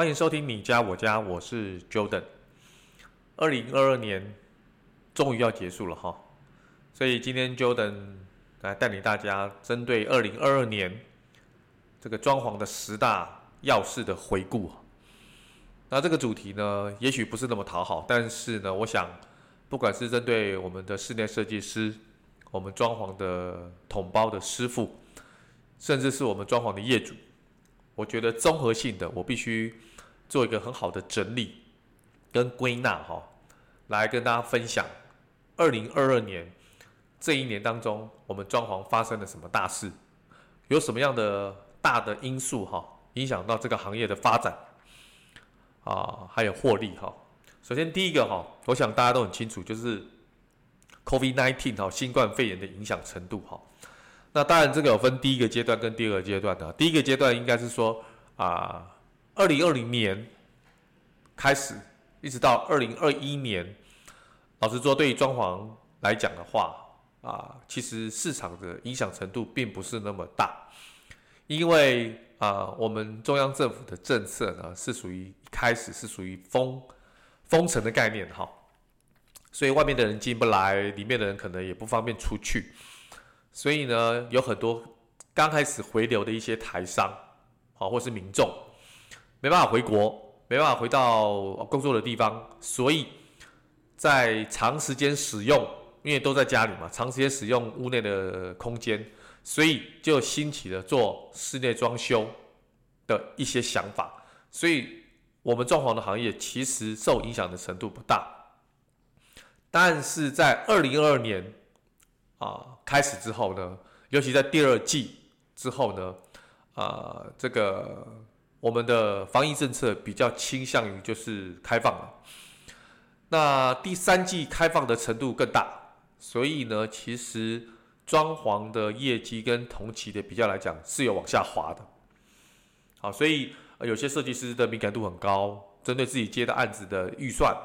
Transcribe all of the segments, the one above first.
欢迎收听你家我家，我是 Jordan。二零二二年终于要结束了哈，所以今天 Jordan 来带领大家针对二零二二年这个装潢的十大要事的回顾。那这个主题呢，也许不是那么讨好，但是呢，我想不管是针对我们的室内设计师、我们装潢的统包的师傅，甚至是我们装潢的业主，我觉得综合性的，我必须做一个很好的整理跟归纳哈。来跟大家分享，二零二二年这一年当中，我们装潢发生了什么大事？有什么样的大的因素哈，影响到这个行业的发展啊，还有获利哈。首先第一个哈，我想大家都很清楚，就是 COVID-19 哈，新冠肺炎的影响程度哈。那当然这个有分第一个阶段跟第二个阶段的。第一个阶段应该是说啊，二零二零年开始，一直到二零二一年。老实说，对于装潢来讲的话，啊，其实市场的影响程度并不是那么大，因为啊，我们中央政府的政策呢是属于一开始是属于封封城的概念哈，所以外面的人进不来，里面的人可能也不方便出去，所以呢，有很多刚开始回流的一些台商，好，或是民众，没办法回国，没办法回到工作的地方，所以。在长时间使用，因为都在家里嘛，长时间使用屋内的空间，所以就兴起了做室内装修的一些想法。所以，我们装潢的行业其实受影响的程度不大。但是在二零二二年啊开始之后呢，尤其在第二季之后呢，啊，这个我们的防疫政策比较倾向于就是开放了。那第三季开放的程度更大，所以呢，其实装潢的业绩跟同期的比较来讲是有往下滑的。好，所以有些设计师的敏感度很高，针对自己接的案子的预算，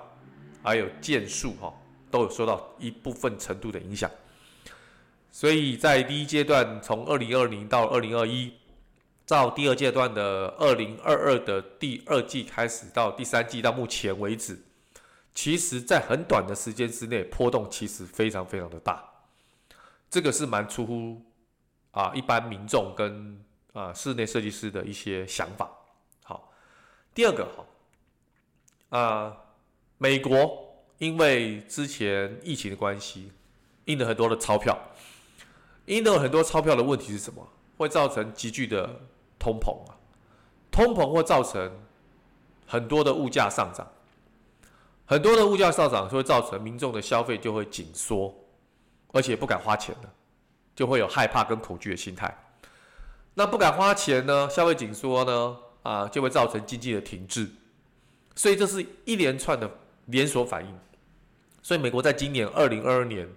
还有件数哈，都有受到一部分程度的影响。所以在第一阶段，从二零二零到二零二一，到第二阶段的二零二二的第二季开始到第三季到目前为止。其实，在很短的时间之内，波动其实非常非常的大，这个是蛮出乎啊一般民众跟啊室内设计师的一些想法。好，第二个哈，啊，美国因为之前疫情的关系，印了很多的钞票，印了很多钞票的问题是什么？会造成急剧的通膨啊，通膨会造成很多的物价上涨。很多的物价上涨，就会造成民众的消费就会紧缩，而且不敢花钱了，就会有害怕跟恐惧的心态。那不敢花钱呢，消费紧缩呢，啊，就会造成经济的停滞。所以这是一连串的连锁反应。所以美国在今年二零二二年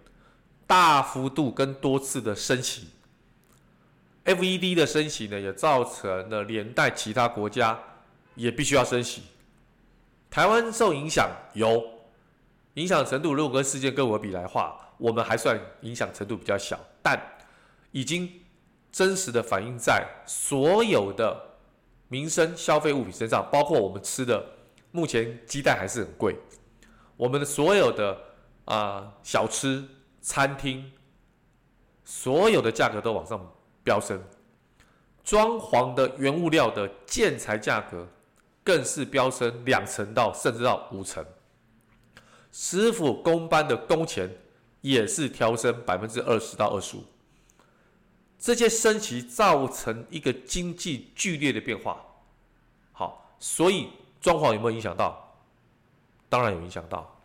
大幅度跟多次的升息，FED 的升息呢，也造成了连带其他国家也必须要升息。台湾受影响有影响程度，如果跟世界各国比来话，我们还算影响程度比较小，但已经真实的反映在所有的民生消费物品身上，包括我们吃的，目前鸡蛋还是很贵，我们的所有的啊、小吃餐厅，所有的价格都往上飙升，装潢的原物料的建材价格。更是飙升两成到甚至到五成，师傅工班的工钱也是调升百分之二十到二十五，这些升级造成一个经济剧烈的变化。好，所以装潢有没有影响到？当然有影响到。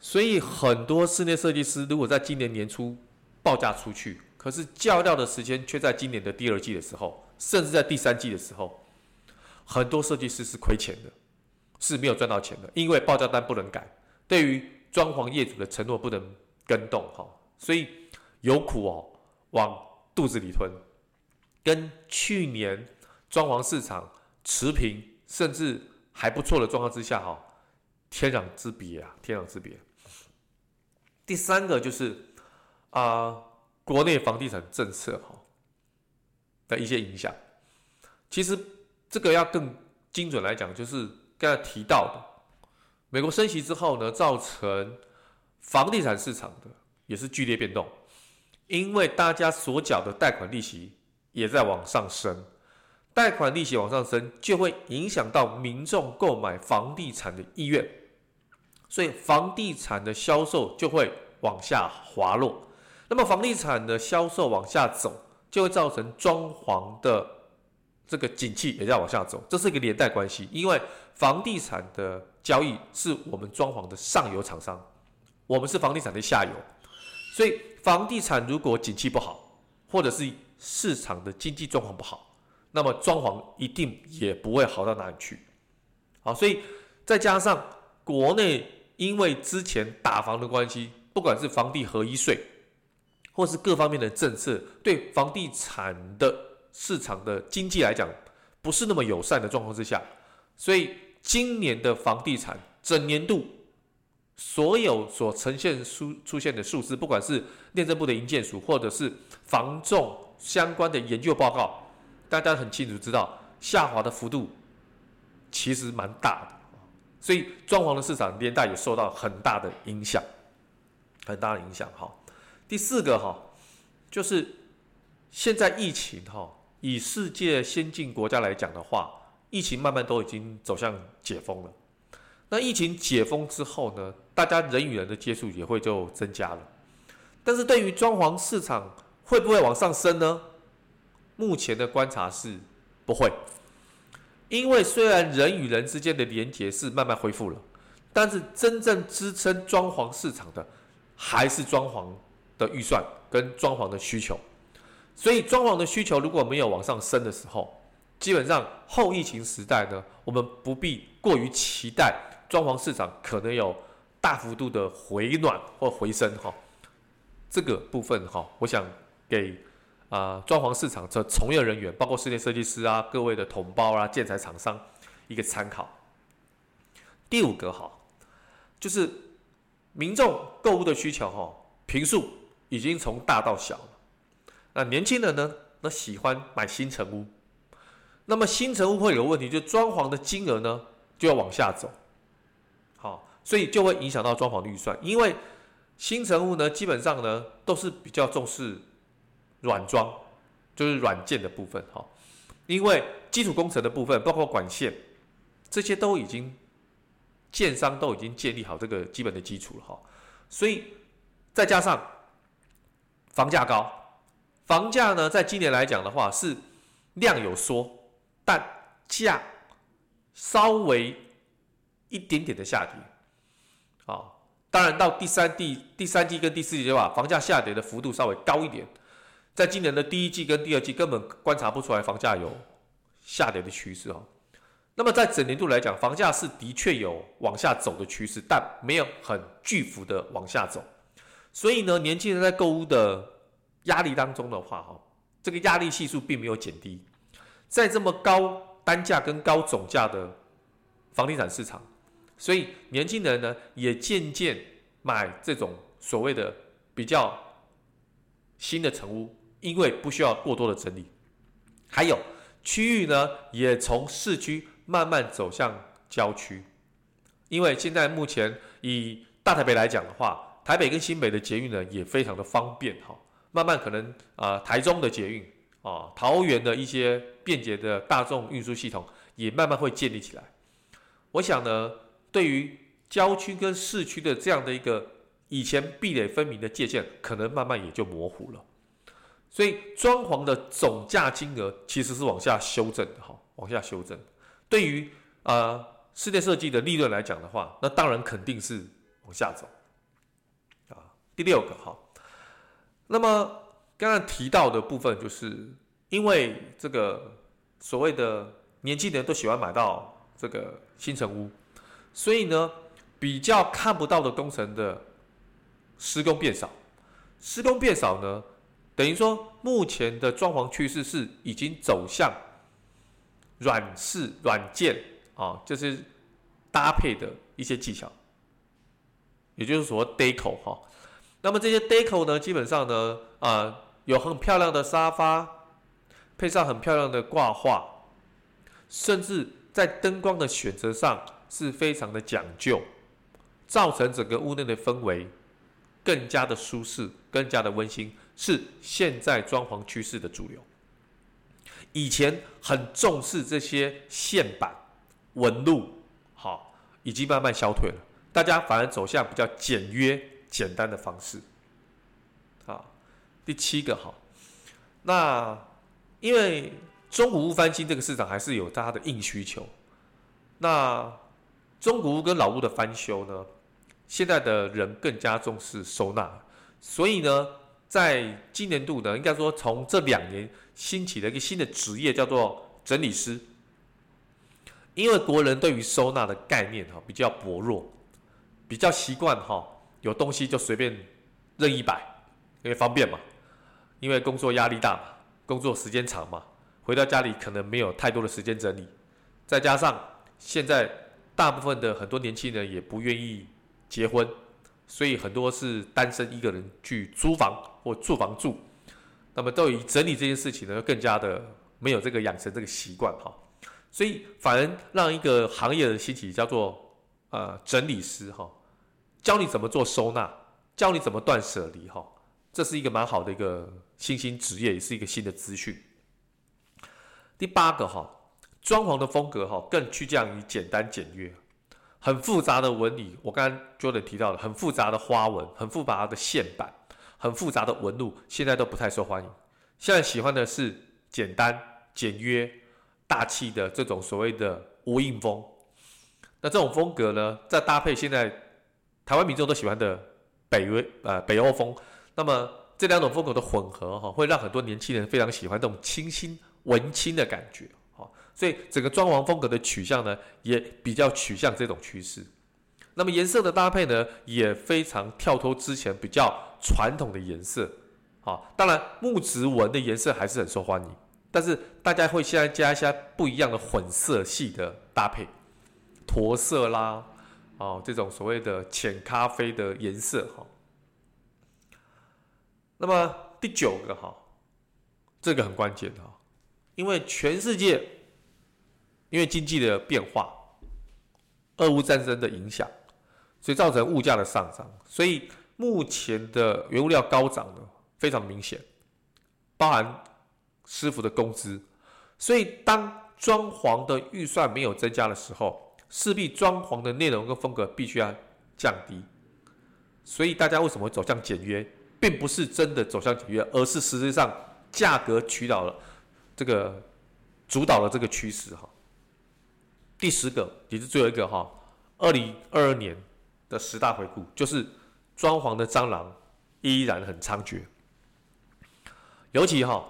所以很多室内设计师如果在今年年初报价出去，可是叫料的时间却在今年的第二季的时候，甚至在第三季的时候，很多设计师是亏钱的，是没有赚到钱的，因为报价单不能改，对于装潢业主的承诺不能更动，哈，所以有苦哦往肚子里吞，跟去年装潢市场持平甚至还不错的状况之下，哈，天壤之别啊，天壤之别。第三个就是啊、国内房地产政策哈的一些影响。其实这个要更精准来讲，就是刚才提到的，美国升息之后呢，造成房地产市场的也是剧烈变动，因为大家所缴的贷款利息也在往上升，贷款利息往上升，就会影响到民众购买房地产的意愿。所以房地产的销售就会往下滑落，那么房地产的销售往下走，就会造成装潢的这个景气也在往下走，这是一个连带关系。因为房地产的交易是我们装潢的上游厂商，我们是房地产的下游，所以房地产如果景气不好，或者是市场的经济状况不好，那么装潢一定也不会好到哪里去。好，所以再加上国内。因为之前打房的关系，不管是房地合一税，或是各方面的政策，对房地产的市场的经济来讲，不是那么友善的状况之下，所以今年的房地产整年度所有所呈现出出现的数字，不管是内政部的营建署，或者是房仲相关的研究报告，大家很清楚知道，下滑的幅度其实蛮大的。所以，装潢的市场连带也受到很大的影响，很大的影响。哈，第四个哈，就是现在疫情哈，以世界先进国家来讲的话，疫情慢慢都已经走向解封了。那疫情解封之后呢，大家人与人的接触也会就增加了。但是对于装潢市场会不会往上升呢？目前的观察是不会。因为虽然人与人之间的连结是慢慢恢复了，但是真正支撑装潢市场的还是装潢的预算跟装潢的需求。所以装潢的需求如果没有往上升的时候，基本上后疫情时代呢，我们不必过于期待装潢市场可能有大幅度的回暖或回升哈。这个部分哈，我想给。啊，装潢市场的从业人员，包括室内设计师啊，各位的同胞啊，建材厂商一个参考。第五个哈，就是民众购物的需求哈，平数已经从大到小了。那年轻人呢，那喜欢买新城屋，那么新城屋会有问题，就装潢的金额呢就要往下走。好，所以就会影响到装潢的预算，因为新城屋呢，基本上呢都是比较重视。软装就是软件的部分哈，因为基础工程的部分，包括管线，这些都已经建商都已经建立好这个基本的基础了哈，所以再加上房价高，房价呢，在今年来讲的话是量有缩，但价稍微一点点的下跌，啊，当然到第三第、第三季跟第四季的话，房价下跌的幅度稍微高一点。在今年的第一季跟第二季，根本观察不出来房价有下跌的趋势哦。那么在整年度来讲，房价是的确有往下走的趋势，但没有很巨幅的往下走。所以呢，年轻人在购物的压力当中的话，哈，这个压力系数并没有减低。在这么高单价跟高总价的房地产市场，所以年轻人呢也渐渐买这种所谓的比较新的成屋。因为不需要过多的整理，还有区域呢，也从市区慢慢走向郊区。因为现在目前以大台北来讲的话，台北跟新北的捷运呢也非常的方便哈。慢慢可能啊、台中的捷运啊，桃园的一些便捷的大众运输系统也慢慢会建立起来。我想呢，对于郊区跟市区的这样的一个以前壁垒分明的界限，可能慢慢也就模糊了。所以装潢的总价金额其实是往下修正的哈，往下修正。对于呃室内设计的利润来讲的话，那当然肯定是往下走。第六个哈，那么刚刚提到的部分就是因为这个所谓的年轻人都喜欢买到这个新城屋，所以呢，比较看不到的工程的施工变少，施工变少呢，等于说目前的装潢趋势是已经走向软式软件啊，就是搭配的一些技巧，也就是说 deco 哈。那么这些 deco 呢，基本上呢，啊，有很漂亮的沙发，配上很漂亮的挂画，甚至在灯光的选择上是非常的讲究，造成整个屋内的氛围更加的舒适，更加的温馨，是现在装潢趋势的主流。以前很重视这些线板、纹路，好，已经慢慢消退了，大家反而走向比较简约。简单的方式，好，第七个哈，那因为中古屋翻新这个市场还是有它的硬需求，那中古屋跟老屋的翻修呢，现在的人更加重视收纳，所以呢，在今年度呢，应该说从这两年兴起的一个新的职业叫做整理师，因为国人对于收纳的概念哈比较薄弱，比较习惯哈。有东西就随便任意摆，因为方便嘛。因为工作压力大嘛，工作时间长嘛，回到家里可能没有太多的时间整理。再加上现在大部分的很多年轻人也不愿意结婚，所以很多是单身一个人去租房或住房住。那么对于整理这件事情呢，更加的没有这个养成这个习惯哈。所以反而让一个行业的兴起叫做呃整理师哈。教你怎么做收纳，教你怎么断舍离，哈，这是一个蛮好的一个新兴职业，也是一个新的资讯。第八个哈，装潢的风格哈，更趋向于简单简约，很复杂的纹理，我刚刚 Jordan 提到的，很复杂的花纹，很复杂的线板，很复杂的纹路，现在都不太受欢迎。现在喜欢的是简单简约、大气的这种所谓的无印风。那这种风格呢，再搭配现在。台湾民众都喜欢的北欧呃北欧风，那么这两种风格的混合哈，会让很多年轻人非常喜欢这种清新文青的感觉哈，所以整个装潢风格的取向呢，也比较取向这种趋势。那么颜色的搭配呢，也非常跳脱之前比较传统的颜色啊。当然木质纹的颜色还是很受欢迎，但是大家会现在加一些不一样的混色系的搭配，驼色啦。哦，这种所谓的浅咖啡的颜色哈。那么第九个哈，这个很关键哈，因为全世界因为经济的变化、俄乌战争的影响，所以造成物价的上涨，所以目前的原物料高涨的非常明显，包含师傅的工资，所以当装潢的预算没有增加的时候。势必装潢的内容跟风格必须要降低，所以大家为什么走向简约，并不是真的走向简约，而是实际上价格取导了这个主导了这个趋势哈。第十个也是最后一个哈，二零二二年的十大回顾就是装潢的蟑螂依然很猖獗，尤其哈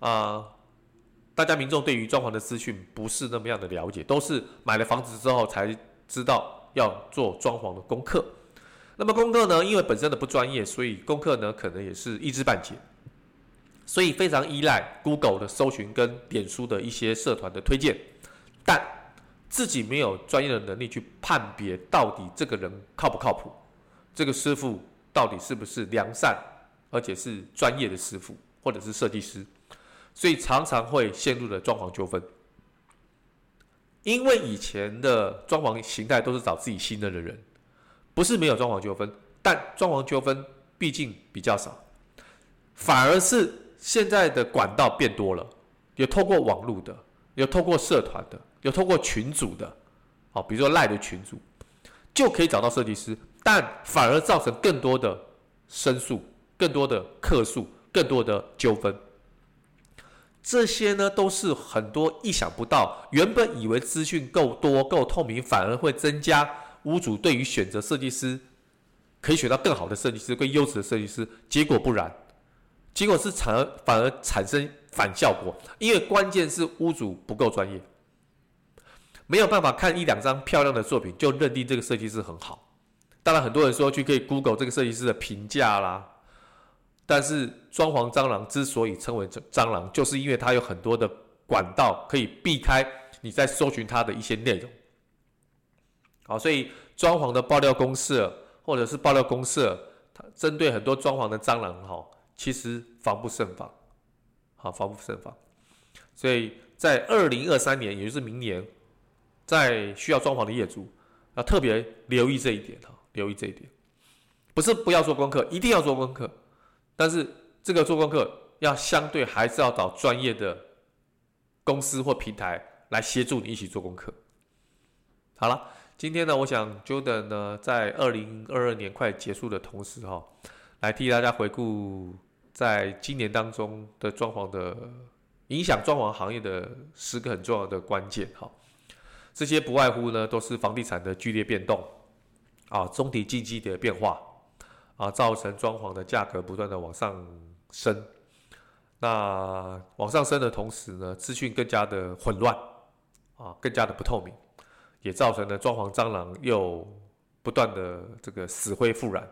啊。大家民众对于装潢的资讯不是那么样的了解，都是买了房子之后才知道要做装潢的功课。那么功课呢，因为本身的不专业，所以功课呢可能也是一知半解，所以非常依赖 Google 的搜寻跟脸书的一些社团的推荐，但自己没有专业的能力去判别到底这个人靠不靠谱，这个师傅到底是不是良善，而且是专业的师傅或者是设计师。所以常常会陷入了装潢纠纷，因为以前的装潢形态都是找自己信任的人，不是没有装潢纠纷，但装潢纠纷毕竟比较少，反而是现在的管道变多了，有透过网络的，有透过社团的，有透过群组的，好，比如说赖的群组，就可以找到设计师，但反而造成更多的申诉，更多的客诉，更多的纠纷。这些呢，都是很多意想不到。原本以为资讯够多、够透明，反而会增加屋主对于选择设计师可以选到更好的设计师、更优质的设计师。结果不然，结果是产而反而产生反效果，因为关键是屋主不够专业，没有办法看一两张漂亮的作品就认定这个设计师很好。当然，很多人说去可以 Google 这个设计师的评价啦，但是装潢蟑螂之所以称为蟑螂，就是因为它有很多的管道可以避开你在搜寻它的一些内容。好，所以装潢的爆料公社或者是爆料公社，它针对很多装潢的蟑螂，哈，其实防不胜防，好，防不胜防。所以在二零二三年，也就是明年，在需要装潢的业主要特别留意这一点哈。留意这一点，不是不要做功课，一定要做功课。但是这个做功课要相对还是要找专业的公司或平台来协助你一起做功课。好了，今天呢，我想 Jordan 呢，在二零二二年快结束的同时哈，来替大家回顾在今年当中的装潢的影响装潢行业的十个很重要的关键哈。这些不外乎呢，都是房地产的剧烈变动。啊，总体经济的变化啊，造成装潢的价格不断的往上升。那往上升的同时呢，资讯更加的混乱啊，更加的不透明，也造成了装潢蟑螂又不断的这个死灰复燃。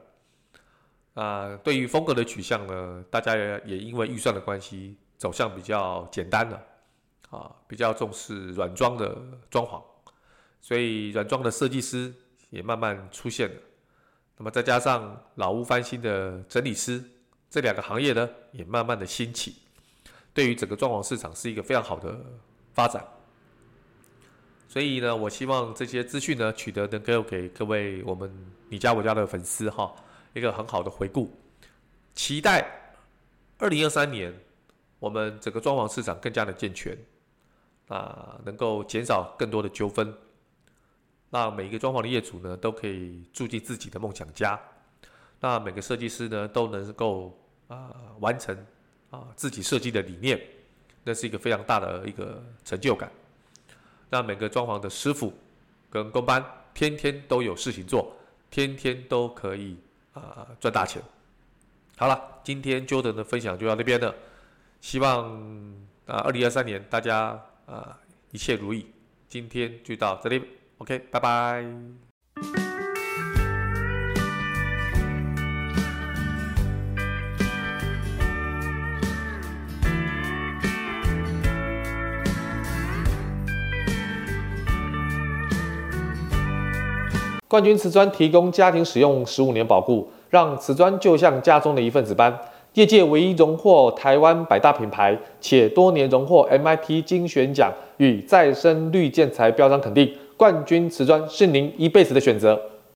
啊，对于风格的取向呢，大家也也因为预算的关系，走向比较简单了啊，比较重视软装的装潢，所以软装的设计师。也慢慢出现了，那么再加上老屋翻新的整理师，这两个行业呢，也慢慢的兴起，对于整个装潢市场是一个非常好的发展。所以呢，我希望这些资讯呢，取得能够给各位我们你家我家的粉丝哈，一个很好的回顾。期待二零二三年我们整个装潢市场更加的健全，啊，能够减少更多的纠纷。让每一个装潢的业主呢，都可以住进自己的梦想家。那每个设计师呢，都能够啊、完成啊自己设计的理念，那是一个非常大的一个成就感。让每个装潢的师傅跟工班天天都有事情做，天天都可以啊赚大钱。好了，今天 Jordan 的分享就到这边了。希望啊二零二三年大家啊一切如意。今天就到这里。OK，拜拜。冠军瓷砖提供家庭使用十五年保固，让瓷砖就像家中的一份子般。业界唯一荣获台湾百大品牌，且多年荣获 MIT 精选奖与再生绿建材标章肯定。冠军瓷砖是您一辈子的选择。